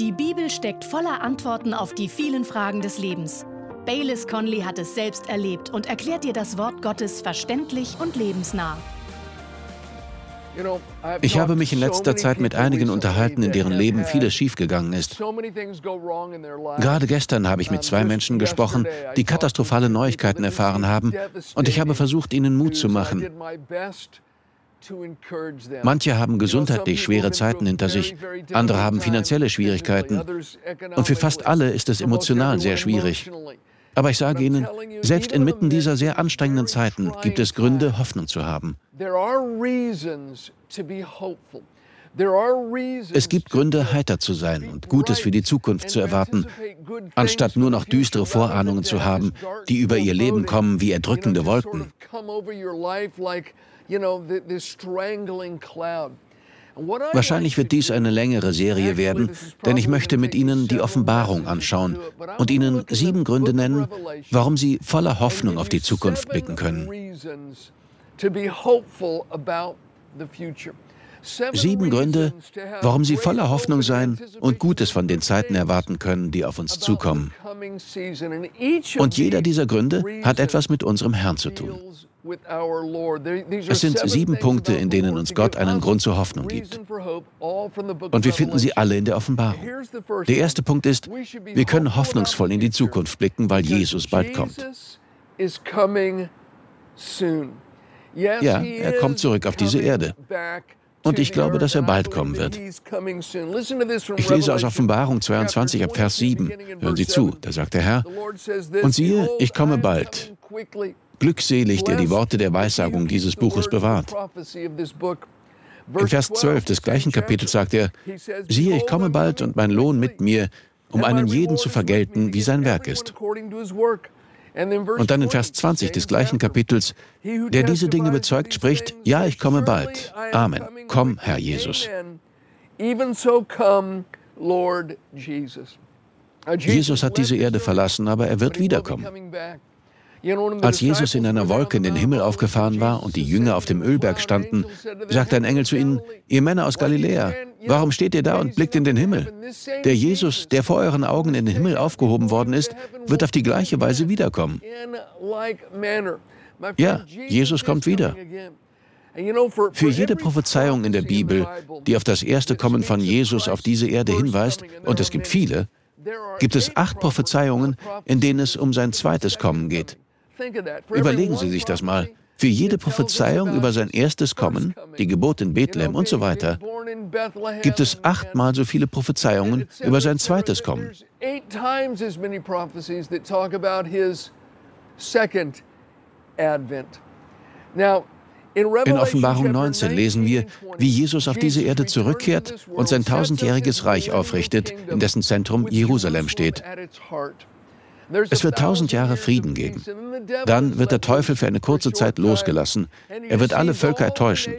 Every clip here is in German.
Die Bibel steckt voller Antworten auf die vielen Fragen des Lebens. Baylis Conley hat es selbst erlebt und erklärt dir das Wort Gottes verständlich und lebensnah. Ich habe mich in letzter Zeit mit einigen unterhalten, in deren Leben vieles schiefgegangen ist. Gerade gestern habe ich mit zwei Menschen gesprochen, die katastrophale Neuigkeiten erfahren haben, und ich habe versucht, ihnen Mut zu machen. Manche haben gesundheitlich schwere Zeiten hinter sich, andere haben finanzielle Schwierigkeiten, und für fast alle ist es emotional sehr schwierig. Aber ich sage Ihnen, selbst inmitten dieser sehr anstrengenden Zeiten gibt es Gründe, Hoffnung zu haben. Es gibt Gründe, heiter zu sein und Gutes für die Zukunft zu erwarten, anstatt nur noch düstere Vorahnungen zu haben, die über ihr Leben kommen wie erdrückende Wolken. Wahrscheinlich wird dies eine längere Serie werden, denn ich möchte mit Ihnen die Offenbarung anschauen und Ihnen sieben Gründe nennen, warum Sie voller Hoffnung auf die Zukunft blicken können. Sieben Gründe, warum Sie voller Hoffnung sein und Gutes von den Zeiten erwarten können, die auf uns zukommen. Und jeder dieser Gründe hat etwas mit unserem Herrn zu tun. Es sind sieben Punkte, in denen uns Gott einen Grund zur Hoffnung gibt. Und wir finden sie alle in der Offenbarung. Der erste Punkt ist, wir können hoffnungsvoll in die Zukunft blicken, weil Jesus bald kommt. Ja, er kommt zurück auf diese Erde. Und ich glaube, dass er bald kommen wird. Ich lese aus Offenbarung 22 ab Vers 7. Hören Sie zu, da sagt der Herr, und siehe, ich komme bald. Glückselig, der die Worte der Weissagung dieses Buches bewahrt. In Vers 12 des gleichen Kapitels sagt er, siehe, ich komme bald und mein Lohn mit mir, um einen jeden zu vergelten, wie sein Werk ist. Und dann in Vers 20 des gleichen Kapitels, der diese Dinge bezeugt, spricht, ja, ich komme bald. Amen. Komm, Herr Jesus. Jesus hat diese Erde verlassen, aber er wird wiederkommen. Als Jesus in einer Wolke in den Himmel aufgefahren war und die Jünger auf dem Ölberg standen, sagte ein Engel zu ihnen, ihr Männer aus Galiläa, warum steht ihr da und blickt in den Himmel? Der Jesus, der vor euren Augen in den Himmel aufgehoben worden ist, wird auf die gleiche Weise wiederkommen. Ja, Jesus kommt wieder. Für jede Prophezeiung in der Bibel, die auf das erste Kommen von Jesus auf diese Erde hinweist, und es gibt viele, gibt es acht Prophezeiungen, in denen es um sein zweites Kommen geht. Überlegen Sie sich das mal. Für jede Prophezeiung über sein erstes Kommen, die Geburt in Bethlehem und so weiter, gibt es achtmal so viele Prophezeiungen über sein zweites Kommen. In Offenbarung 19 lesen wir, wie Jesus auf diese Erde zurückkehrt und sein tausendjähriges Reich aufrichtet, in dessen Zentrum Jerusalem steht. Es wird tausend Jahre Frieden geben. Dann wird der Teufel für eine kurze Zeit losgelassen. Er wird alle Völker täuschen.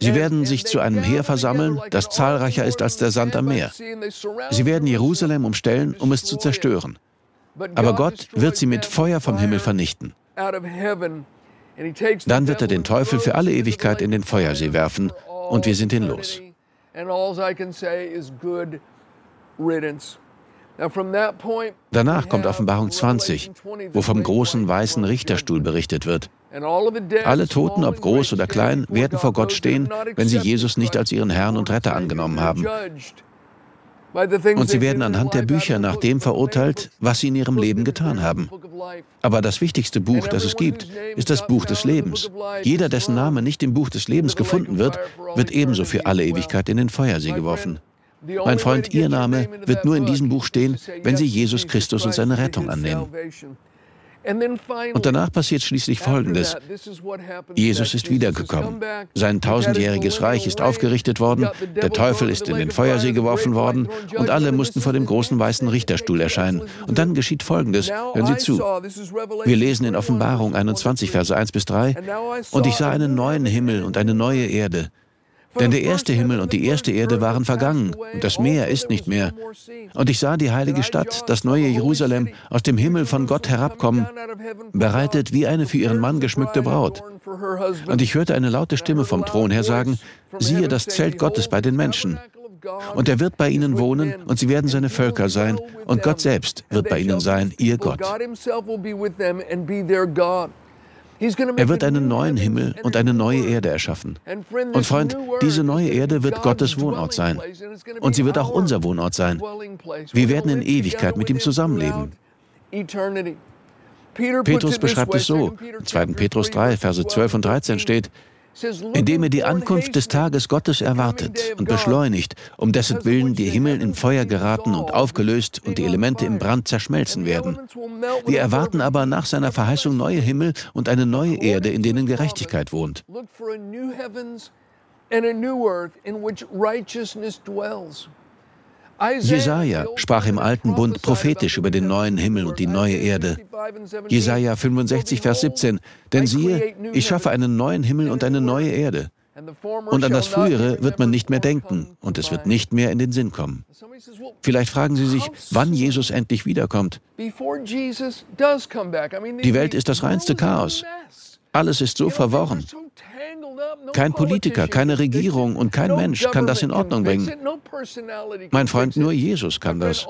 Sie werden sich zu einem Heer versammeln, das zahlreicher ist als der Sand am Meer. Sie werden Jerusalem umstellen, um es zu zerstören. Aber Gott wird sie mit Feuer vom Himmel vernichten. Dann wird er den Teufel für alle Ewigkeit in den Feuersee werfen und wir sind ihn los. Danach kommt Offenbarung 20, wo vom großen weißen Richterstuhl berichtet wird. Alle Toten, ob groß oder klein, werden vor Gott stehen, wenn sie Jesus nicht als ihren Herrn und Retter angenommen haben. Und sie werden anhand der Bücher nach dem verurteilt, was sie in ihrem Leben getan haben. Aber das wichtigste Buch, das es gibt, ist das Buch des Lebens. Jeder, dessen Name nicht im Buch des Lebens gefunden wird, wird ebenso für alle Ewigkeit in den Feuersee geworfen. Mein Freund, Ihr Name wird nur in diesem Buch stehen, wenn Sie Jesus Christus und seine Rettung annehmen. Und danach passiert schließlich Folgendes. Jesus ist wiedergekommen. Sein tausendjähriges Reich ist aufgerichtet worden, der Teufel ist in den Feuersee geworfen worden und alle mussten vor dem großen weißen Richterstuhl erscheinen. Und dann geschieht Folgendes. Hören Sie zu. Wir lesen in Offenbarung 21, Verse 1 bis 3. Und ich sah einen neuen Himmel und eine neue Erde. Denn der erste Himmel und die erste Erde waren vergangen und das Meer ist nicht mehr. Und ich sah die heilige Stadt, das neue Jerusalem, aus dem Himmel von Gott herabkommen, bereitet wie eine für ihren Mann geschmückte Braut. Und ich hörte eine laute Stimme vom Thron her sagen, siehe das Zelt Gottes bei den Menschen. Und er wird bei ihnen wohnen und sie werden seine Völker sein und Gott selbst wird bei ihnen sein, ihr Gott. Er wird einen neuen Himmel und eine neue Erde erschaffen. Und Freund, diese neue Erde wird Gottes Wohnort sein. Und sie wird auch unser Wohnort sein. Wir werden in Ewigkeit mit ihm zusammenleben. Petrus beschreibt es so. In 2. Petrus 3, Verse 12 und 13 steht, indem ihr die Ankunft des Tages Gottes erwartet und beschleunigt, um dessen Willen die Himmel in Feuer geraten und aufgelöst und die Elemente im Brand zerschmelzen werden. Wir erwarten aber nach seiner Verheißung neue Himmel und eine neue Erde, in denen Gerechtigkeit wohnt. and a new earth in which righteousness dwells. Jesaja sprach im Alten Bund prophetisch über den neuen Himmel und die neue Erde. Jesaja 65, Vers 17. Denn siehe, ich schaffe einen neuen Himmel und eine neue Erde. Und an das Frühere wird man nicht mehr denken und es wird nicht mehr in den Sinn kommen. Vielleicht fragen Sie sich, wann Jesus endlich wiederkommt. Die Welt ist das reinste Chaos. Alles ist so verworren. Kein Politiker, keine Regierung und kein Mensch kann das in Ordnung bringen. Mein Freund, nur Jesus kann das.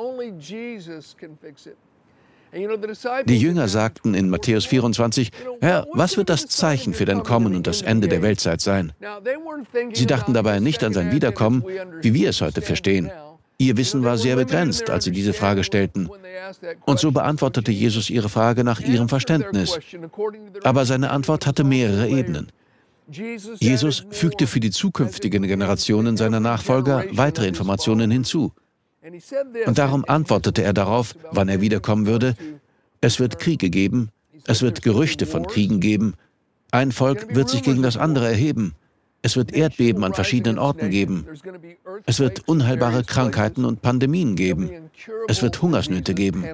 Die Jünger sagten in Matthäus 24, Herr, was wird das Zeichen für dein Kommen und das Ende der Weltzeit sein? Sie dachten dabei nicht an sein Wiederkommen, wie wir es heute verstehen. Ihr Wissen war sehr begrenzt, als sie diese Frage stellten. Und so beantwortete Jesus ihre Frage nach ihrem Verständnis. Aber seine Antwort hatte mehrere Ebenen. Jesus fügte für die zukünftigen Generationen seiner Nachfolger weitere Informationen hinzu. Und darum antwortete er darauf, wann er wiederkommen würde. Es wird Kriege geben, es wird Gerüchte von Kriegen geben, ein Volk wird sich gegen das andere erheben, es wird Erdbeben an verschiedenen Orten geben, es wird unheilbare Krankheiten und Pandemien geben, es wird Hungersnöte geben.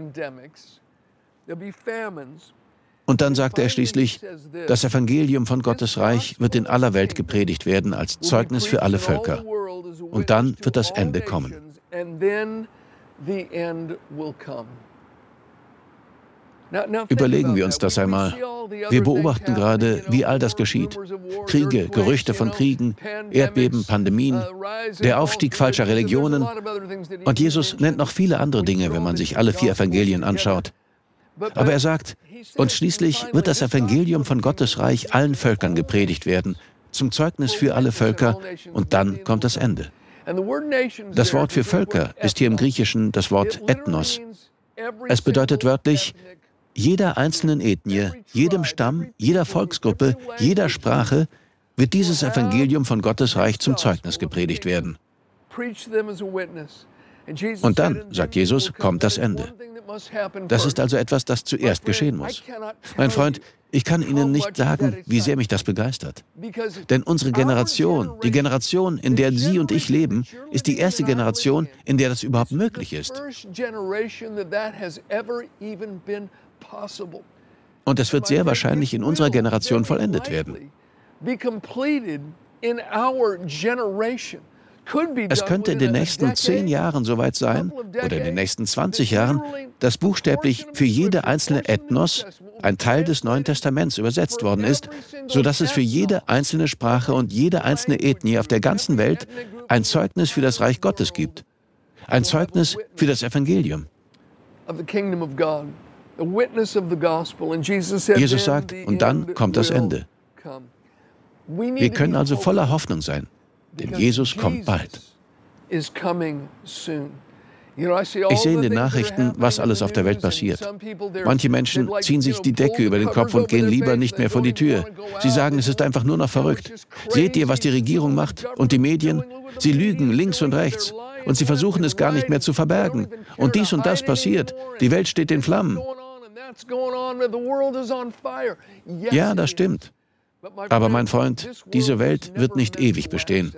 Und dann sagte er schließlich, das Evangelium von Gottes Reich wird in aller Welt gepredigt werden als Zeugnis für alle Völker. Und dann wird das Ende kommen. Überlegen wir uns das einmal. Wir beobachten gerade, wie all das geschieht. Kriege, Gerüchte von Kriegen, Erdbeben, Pandemien, der Aufstieg falscher Religionen. Und Jesus nennt noch viele andere Dinge, wenn man sich alle vier Evangelien anschaut. Aber er sagt, und schließlich wird das Evangelium von Gottes Reich allen Völkern gepredigt werden, zum Zeugnis für alle Völker, und dann kommt das Ende. Das Wort für Völker ist hier im Griechischen das Wort Ethnos. Es bedeutet wörtlich, jeder einzelnen Ethnie, jedem Stamm, jeder Volksgruppe, jeder Sprache wird dieses Evangelium von Gottes Reich zum Zeugnis gepredigt werden. Und dann, sagt Jesus, kommt das Ende. Das ist also etwas, das zuerst geschehen muss. Mein Freund, ich kann Ihnen nicht sagen, wie sehr mich das begeistert. Denn unsere Generation, die Generation, in der Sie und ich leben, ist die erste Generation, in der das überhaupt möglich ist. Und es wird sehr wahrscheinlich in unserer Generation vollendet werden. Es könnte in den nächsten zehn Jahren soweit sein, oder in den nächsten 20 Jahren, dass buchstäblich für jede einzelne Ethnos ein Teil des Neuen Testaments übersetzt worden ist, sodass es für jede einzelne Sprache und jede einzelne Ethnie auf der ganzen Welt ein Zeugnis für das Reich Gottes gibt. Ein Zeugnis für das Evangelium. Jesus sagt, und dann kommt das Ende. Wir können also voller Hoffnung sein. Denn Jesus kommt bald. Ich sehe in den Nachrichten, was alles auf der Welt passiert. Manche Menschen ziehen sich die Decke über den Kopf und gehen lieber nicht mehr vor die Tür. Sie sagen, es ist einfach nur noch verrückt. Seht ihr, was die Regierung macht und die Medien? Sie lügen links und rechts und sie versuchen es gar nicht mehr zu verbergen. Und dies und das passiert. Die Welt steht in Flammen. Ja, das stimmt. Aber mein Freund, diese Welt wird nicht ewig bestehen.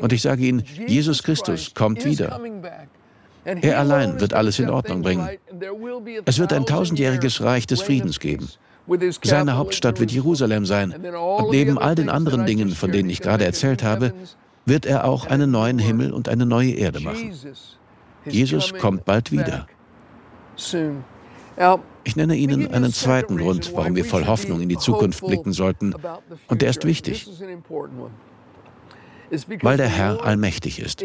Und ich sage Ihnen, Jesus Christus kommt wieder. Er allein wird alles in Ordnung bringen. Es wird ein tausendjähriges Reich des Friedens geben. Seine Hauptstadt wird Jerusalem sein. Und neben all den anderen Dingen, von denen ich gerade erzählt habe, wird er auch einen neuen Himmel und eine neue Erde machen. Jesus kommt bald wieder. Ich nenne Ihnen einen zweiten Grund, warum wir voll Hoffnung in die Zukunft blicken sollten. Und der ist wichtig. Weil der Herr allmächtig ist.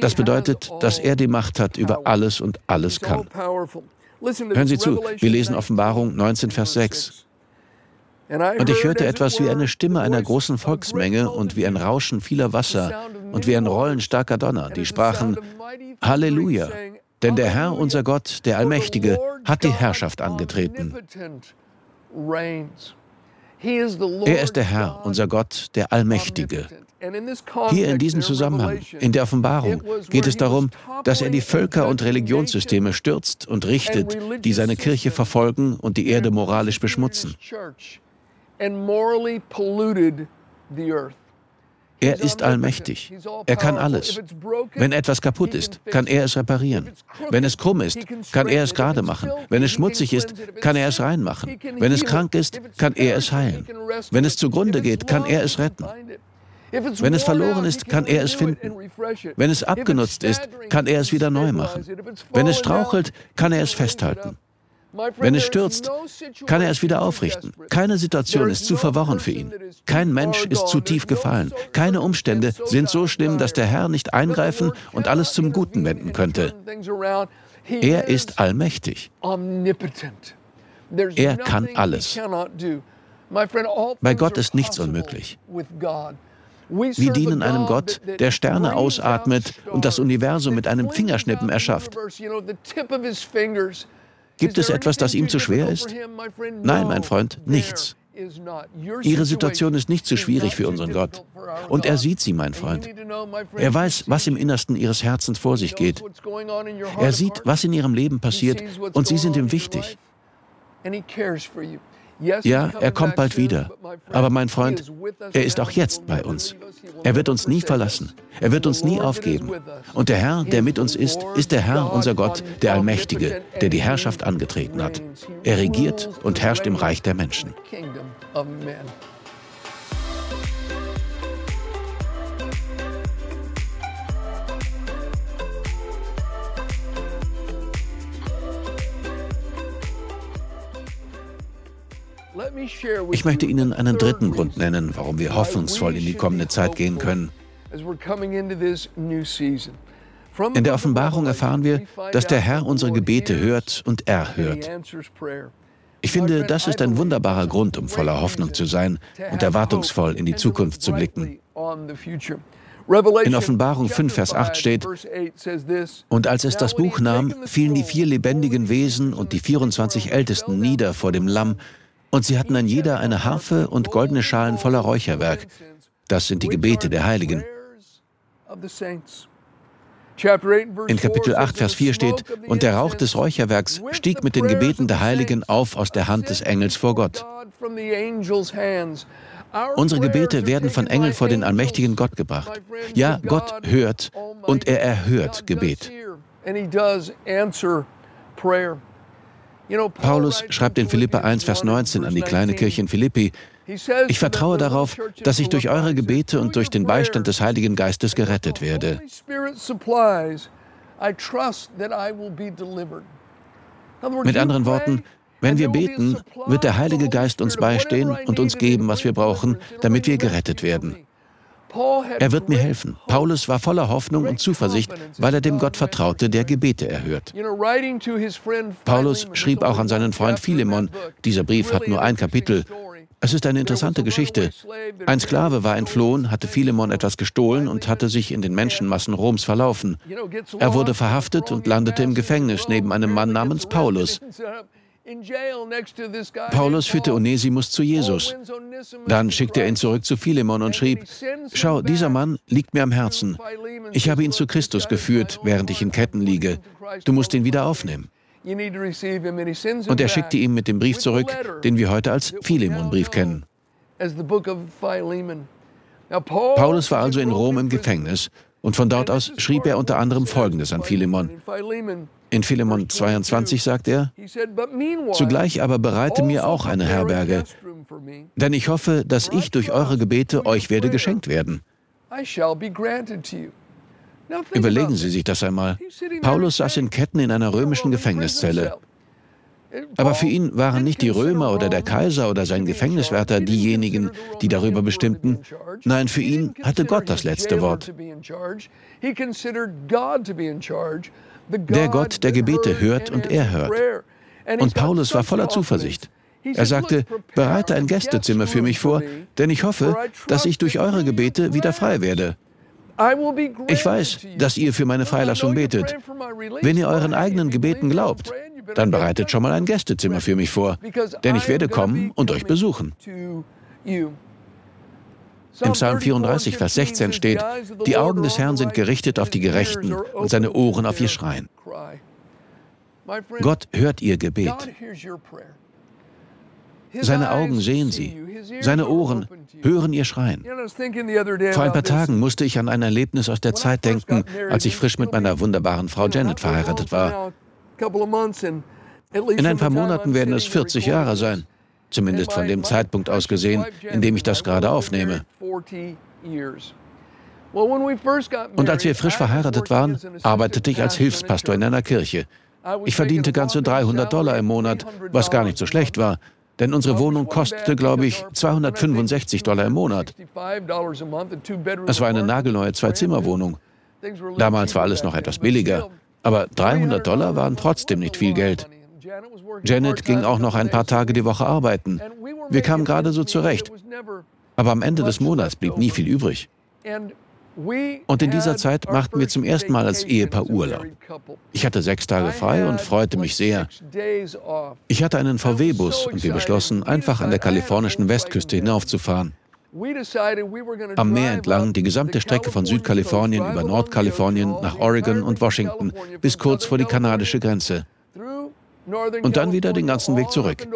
Das bedeutet, dass er die Macht hat über alles und alles kann. Hören Sie zu, wir lesen Offenbarung 19, Vers 6. Und ich hörte etwas wie eine Stimme einer großen Volksmenge und wie ein Rauschen vieler Wasser und wie ein Rollen starker Donner, die sprachen, Halleluja, denn der Herr, unser Gott, der Allmächtige, hat die Herrschaft angetreten. Er ist der Herr, unser Gott, der Allmächtige. Hier in diesem Zusammenhang, in der Offenbarung, geht es darum, dass er die Völker und Religionssysteme stürzt und richtet, die seine Kirche verfolgen und die Erde moralisch beschmutzen. Er ist allmächtig. Er kann alles. Wenn etwas kaputt ist, kann er es reparieren. Wenn es krumm ist, kann er es gerade machen. Wenn es schmutzig ist, kann er es reinmachen. Wenn es krank ist, kann er es heilen. Wenn es zugrunde geht, kann er es retten. Wenn es verloren ist, kann er es finden. Wenn es abgenutzt ist, kann er es wieder neu machen. Wenn es strauchelt, kann er es festhalten. Wenn es stürzt, kann er es wieder aufrichten. Keine Situation ist zu verworren für ihn. Kein Mensch ist zu tief gefallen. Keine Umstände sind so schlimm, dass der Herr nicht eingreifen und alles zum Guten wenden könnte. Er ist allmächtig. Er kann alles. Bei Gott ist nichts unmöglich. Wir dienen einem Gott, der Sterne ausatmet und das Universum mit einem Fingerschnippen erschafft. Gibt es etwas, das ihm zu schwer ist? Nein, mein Freund, nichts. Ihre Situation ist nicht zu schwierig für unseren Gott. Und er sieht sie, mein Freund. Er weiß, was im Innersten Ihres Herzens vor sich geht. Er sieht, was in Ihrem Leben passiert, und Sie sind ihm wichtig. Ja, er kommt bald wieder. Aber mein Freund, er ist auch jetzt bei uns. Er wird uns nie verlassen. Er wird uns nie aufgeben. Und der Herr, der mit uns ist, ist der Herr, unser Gott, der Allmächtige, der die Herrschaft angetreten hat. Er regiert und herrscht im Reich der Menschen. Ich möchte Ihnen einen dritten Grund nennen, warum wir hoffnungsvoll in die kommende Zeit gehen können. In der Offenbarung erfahren wir, dass der Herr unsere Gebete hört und erhört. Ich finde, das ist ein wunderbarer Grund, um voller Hoffnung zu sein und erwartungsvoll in die Zukunft zu blicken. In Offenbarung 5, Vers 8 steht, und als es das Buch nahm, fielen die vier lebendigen Wesen und die 24 Ältesten nieder vor dem Lamm und sie hatten an jeder eine Harfe und goldene Schalen voller Räucherwerk. Das sind die Gebete der Heiligen. In Kapitel 8, Vers 4 steht, und der Rauch des Räucherwerks stieg mit den Gebeten der Heiligen auf aus der Hand des Engels vor Gott. Unsere Gebete werden von Engeln vor den allmächtigen Gott gebracht. Ja, Gott hört und er erhört Gebet. Paulus schreibt in Philippa 1, Vers 19 an die kleine Kirche in Philippi, ich vertraue darauf, dass ich durch eure Gebete und durch den Beistand des Heiligen Geistes gerettet werde. Mit anderen Worten, wenn wir beten, wird der Heilige Geist uns beistehen und uns geben, was wir brauchen, damit wir gerettet werden. Er wird mir helfen. Paulus war voller Hoffnung und Zuversicht, weil er dem Gott vertraute, der Gebete erhört. Paulus schrieb auch an seinen Freund Philemon, dieser Brief hat nur ein Kapitel. Es ist eine interessante Geschichte. Ein Sklave war entflohen, hatte Philemon etwas gestohlen und hatte sich in den Menschenmassen Roms verlaufen. Er wurde verhaftet und landete im Gefängnis neben einem Mann namens Paulus. Paulus führte Onesimus zu Jesus. Dann schickte er ihn zurück zu Philemon und schrieb, Schau, dieser Mann liegt mir am Herzen. Ich habe ihn zu Christus geführt, während ich in Ketten liege. Du musst ihn wieder aufnehmen. Und er schickte ihn mit dem Brief zurück, den wir heute als Philemon-Brief kennen. Paulus war also in Rom im Gefängnis und von dort aus schrieb er unter anderem Folgendes an Philemon. In Philemon 22 sagt er, Zugleich aber bereite mir auch eine Herberge, denn ich hoffe, dass ich durch eure Gebete euch werde geschenkt werden. Überlegen Sie sich das einmal. Paulus saß in Ketten in einer römischen Gefängniszelle. Aber für ihn waren nicht die Römer oder der Kaiser oder sein Gefängniswärter diejenigen, die darüber bestimmten. Nein, für ihn hatte Gott das letzte Wort. Der Gott, der Gebete hört und er hört. Und Paulus war voller Zuversicht. Er sagte, bereite ein Gästezimmer für mich vor, denn ich hoffe, dass ich durch eure Gebete wieder frei werde. Ich weiß, dass ihr für meine Freilassung betet. Wenn ihr euren eigenen Gebeten glaubt, dann bereitet schon mal ein Gästezimmer für mich vor, denn ich werde kommen und euch besuchen. Im Psalm 34, Vers 16 steht, die Augen des Herrn sind gerichtet auf die Gerechten und seine Ohren auf ihr Schreien. Gott hört ihr Gebet. Seine Augen sehen sie, seine Ohren hören ihr Schreien. Vor ein paar Tagen musste ich an ein Erlebnis aus der Zeit denken, als ich frisch mit meiner wunderbaren Frau Janet verheiratet war. In ein paar Monaten werden es 40 Jahre sein, zumindest von dem Zeitpunkt aus gesehen, in dem ich das gerade aufnehme. Und als wir frisch verheiratet waren, arbeitete ich als Hilfspastor in einer Kirche. Ich verdiente ganze 300 Dollar im Monat, was gar nicht so schlecht war, denn unsere Wohnung kostete, glaube ich, 265 Dollar im Monat. Es war eine nagelneue Zwei-Zimmer-Wohnung. Damals war alles noch etwas billiger, aber 300 Dollar waren trotzdem nicht viel Geld. Janet ging auch noch ein paar Tage die Woche arbeiten. Wir kamen gerade so zurecht. Aber am Ende des Monats blieb nie viel übrig. Und in dieser Zeit machten wir zum ersten Mal als Ehepaar Urlaub. Ich hatte sechs Tage frei und freute mich sehr. Ich hatte einen VW-Bus und wir beschlossen, einfach an der kalifornischen Westküste hinaufzufahren. Am Meer entlang die gesamte Strecke von Südkalifornien über Nordkalifornien nach Oregon und Washington bis kurz vor die kanadische Grenze. Und dann wieder den ganzen Weg zurück.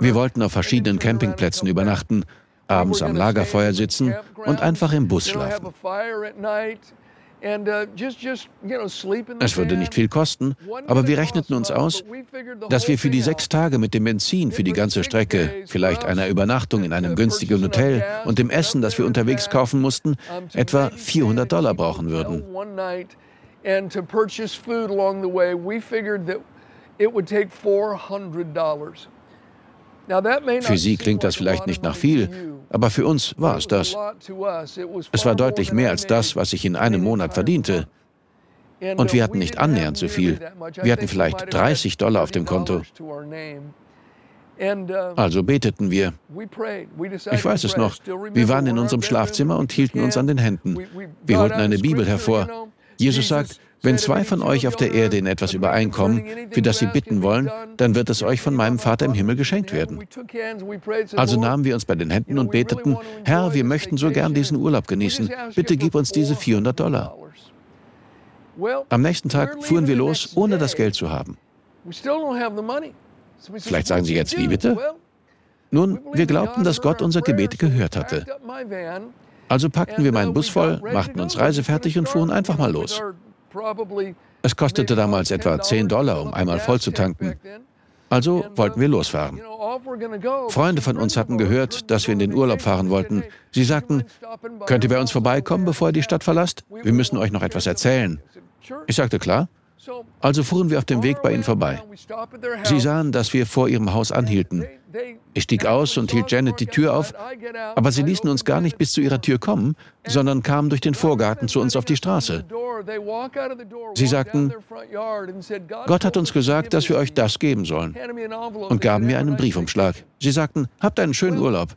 Wir wollten auf verschiedenen Campingplätzen übernachten abends am Lagerfeuer sitzen und einfach im Bus schlafen. Es würde nicht viel kosten, aber wir rechneten uns aus, dass wir für die sechs Tage mit dem Benzin für die ganze Strecke, vielleicht einer Übernachtung in einem günstigen Hotel und dem Essen, das wir unterwegs kaufen mussten, etwa 400 Dollar brauchen würden. Für Sie klingt das vielleicht nicht nach viel, aber für uns war es das. Es war deutlich mehr als das, was ich in einem Monat verdiente. Und wir hatten nicht annähernd so viel. Wir hatten vielleicht 30 Dollar auf dem Konto. Also beteten wir. Ich weiß es noch. Wir waren in unserem Schlafzimmer und hielten uns an den Händen. Wir holten eine Bibel hervor. Jesus sagt, wenn zwei von euch auf der Erde in etwas übereinkommen, für das sie bitten wollen, dann wird es euch von meinem Vater im Himmel geschenkt werden. Also nahmen wir uns bei den Händen und beteten, Herr, wir möchten so gern diesen Urlaub genießen. Bitte gib uns diese 400 Dollar. Am nächsten Tag fuhren wir los, ohne das Geld zu haben. Vielleicht sagen Sie jetzt, wie bitte? Nun, wir glaubten, dass Gott unser Gebet gehört hatte. Also packten wir meinen Bus voll, machten uns reisefertig und fuhren einfach mal los. Es kostete damals etwa 10 Dollar, um einmal voll zu tanken. Also wollten wir losfahren. Freunde von uns hatten gehört, dass wir in den Urlaub fahren wollten. Sie sagten, könnt ihr bei uns vorbeikommen, bevor ihr die Stadt verlasst? Wir müssen euch noch etwas erzählen. Ich sagte, klar. Also fuhren wir auf dem Weg bei ihnen vorbei. Sie sahen, dass wir vor ihrem Haus anhielten. Ich stieg aus und hielt Janet die Tür auf, aber sie ließen uns gar nicht bis zu ihrer Tür kommen, sondern kamen durch den Vorgarten zu uns auf die Straße. Sie sagten, Gott hat uns gesagt, dass wir euch das geben sollen und gaben mir einen Briefumschlag. Sie sagten, habt einen schönen Urlaub.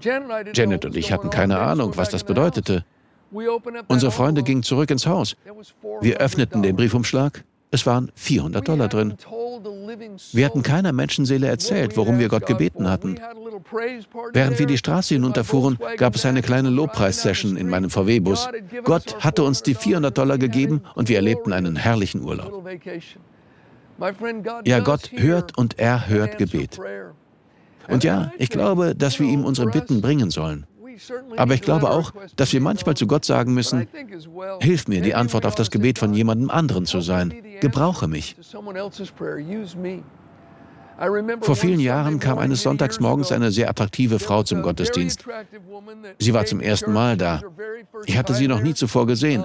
Janet und ich hatten keine Ahnung, was das bedeutete. Unsere Freunde gingen zurück ins Haus. Wir öffneten den Briefumschlag. Es waren 400 Dollar drin. Wir hatten keiner Menschenseele erzählt, worum wir Gott gebeten hatten. Während wir die Straße hinunterfuhren, gab es eine kleine Lobpreissession in meinem VW-Bus. Gott hatte uns die 400 Dollar gegeben und wir erlebten einen herrlichen Urlaub. Ja, Gott hört und er hört Gebet. Und ja, ich glaube, dass wir ihm unsere Bitten bringen sollen. Aber ich glaube auch, dass wir manchmal zu Gott sagen müssen, hilf mir, die Antwort auf das Gebet von jemandem anderen zu sein. Gebrauche mich. Vor vielen Jahren kam eines Sonntags morgens eine sehr attraktive Frau zum Gottesdienst. Sie war zum ersten Mal da. Ich hatte sie noch nie zuvor gesehen.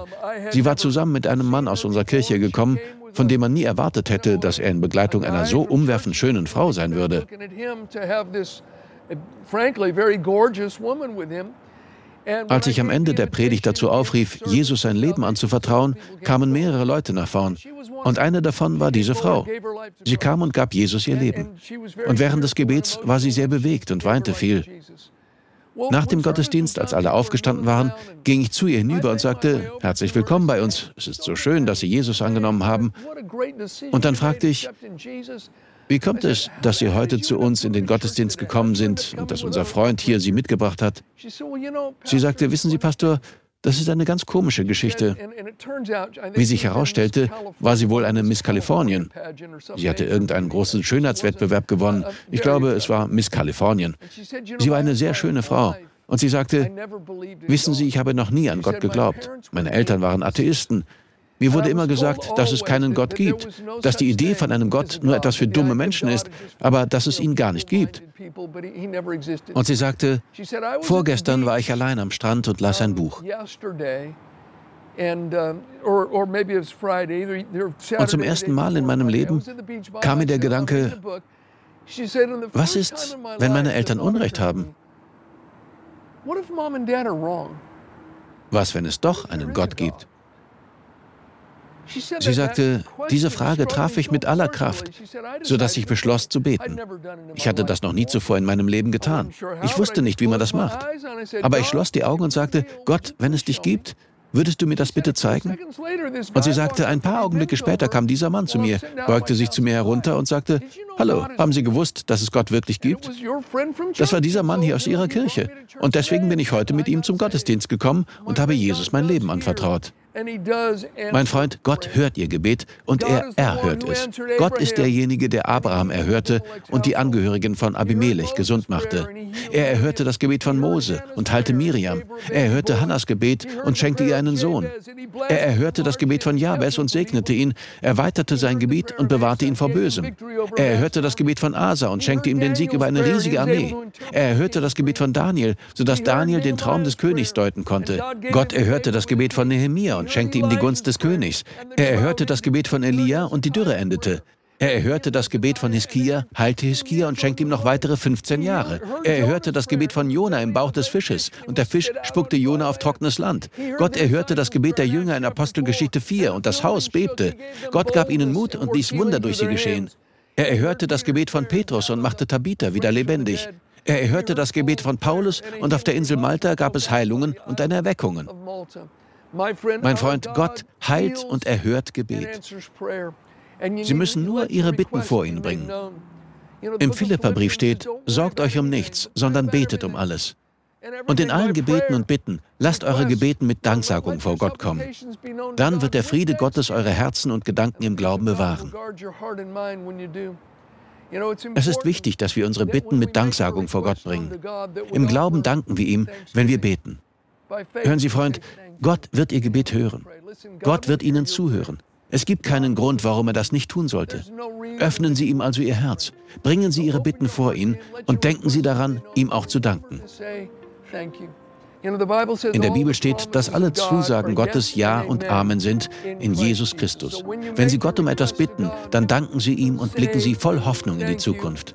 Sie war zusammen mit einem Mann aus unserer Kirche gekommen, von dem man nie erwartet hätte, dass er in Begleitung einer so umwerfend schönen Frau sein würde. Als ich am Ende der Predigt dazu aufrief, Jesus sein Leben anzuvertrauen, kamen mehrere Leute nach vorn. Und eine davon war diese Frau. Sie kam und gab Jesus ihr Leben. Und während des Gebets war sie sehr bewegt und weinte viel. Nach dem Gottesdienst, als alle aufgestanden waren, ging ich zu ihr hinüber und sagte, herzlich willkommen bei uns. Es ist so schön, dass Sie Jesus angenommen haben. Und dann fragte ich, wie kommt es, dass Sie heute zu uns in den Gottesdienst gekommen sind und dass unser Freund hier Sie mitgebracht hat? Sie sagte, wissen Sie, Pastor, das ist eine ganz komische Geschichte. Wie sich herausstellte, war sie wohl eine Miss Kalifornien. Sie hatte irgendeinen großen Schönheitswettbewerb gewonnen. Ich glaube, es war Miss Kalifornien. Sie war eine sehr schöne Frau. Und sie sagte, wissen Sie, ich habe noch nie an Gott geglaubt. Meine Eltern waren Atheisten. Mir wurde immer gesagt, dass es keinen Gott gibt, dass die Idee von einem Gott nur etwas für dumme Menschen ist, aber dass es ihn gar nicht gibt. Und sie sagte, vorgestern war ich allein am Strand und las ein Buch. Und zum ersten Mal in meinem Leben kam mir der Gedanke, was ist, wenn meine Eltern Unrecht haben? Was, wenn es doch einen Gott gibt? Sie sagte, diese Frage traf ich mit aller Kraft, sodass ich beschloss zu beten. Ich hatte das noch nie zuvor in meinem Leben getan. Ich wusste nicht, wie man das macht. Aber ich schloss die Augen und sagte, Gott, wenn es dich gibt, Würdest du mir das bitte zeigen? Und sie sagte, ein paar Augenblicke später kam dieser Mann zu mir, beugte sich zu mir herunter und sagte, Hallo, haben Sie gewusst, dass es Gott wirklich gibt? Das war dieser Mann hier aus Ihrer Kirche. Und deswegen bin ich heute mit ihm zum Gottesdienst gekommen und habe Jesus mein Leben anvertraut. Mein Freund, Gott hört ihr Gebet und er erhört es. Gott ist derjenige, der Abraham erhörte und die Angehörigen von Abimelech gesund machte. Er erhörte das Gebet von Mose und heilte Miriam. Er erhörte Hannas Gebet und schenkte ihr einen Sohn. Er erhörte das Gebet von Jabes und segnete ihn, erweiterte sein Gebiet und bewahrte ihn vor Bösem. Er erhörte das Gebet von Asa und schenkte ihm den Sieg über eine riesige Armee. Er erhörte das Gebet von Daniel, sodass Daniel den Traum des Königs deuten konnte. Gott erhörte das Gebet von Nehemia und schenkte ihm die Gunst des Königs. Er erhörte das Gebet von Elia und die Dürre endete. Er erhörte das Gebet von Hiskia, heilte Hiskia und schenkte ihm noch weitere 15 Jahre. Er erhörte das Gebet von Jona im Bauch des Fisches und der Fisch spuckte Jona auf trockenes Land. Gott erhörte das Gebet der Jünger in Apostelgeschichte 4 und das Haus bebte. Gott gab ihnen Mut und ließ Wunder durch sie geschehen. Er erhörte das Gebet von Petrus und machte Tabitha wieder lebendig. Er erhörte das Gebet von Paulus und auf der Insel Malta gab es Heilungen und eine Erweckungen. Mein Freund, Gott heilt und erhört Gebet. Sie müssen nur Ihre Bitten vor ihn bringen. Im Philipperbrief steht, sorgt euch um nichts, sondern betet um alles. Und in allen Gebeten und Bitten, lasst eure Gebeten mit Danksagung vor Gott kommen. Dann wird der Friede Gottes eure Herzen und Gedanken im Glauben bewahren. Es ist wichtig, dass wir unsere Bitten mit Danksagung vor Gott bringen. Im Glauben danken wir ihm, wenn wir beten. Hören Sie, Freund, Gott wird Ihr Gebet hören. Gott wird Ihnen zuhören. Es gibt keinen Grund, warum er das nicht tun sollte. Öffnen Sie ihm also Ihr Herz, bringen Sie Ihre Bitten vor ihn und denken Sie daran, ihm auch zu danken. In der Bibel steht, dass alle Zusagen Gottes Ja und Amen sind in Jesus Christus. Wenn Sie Gott um etwas bitten, dann danken Sie ihm und blicken Sie voll Hoffnung in die Zukunft.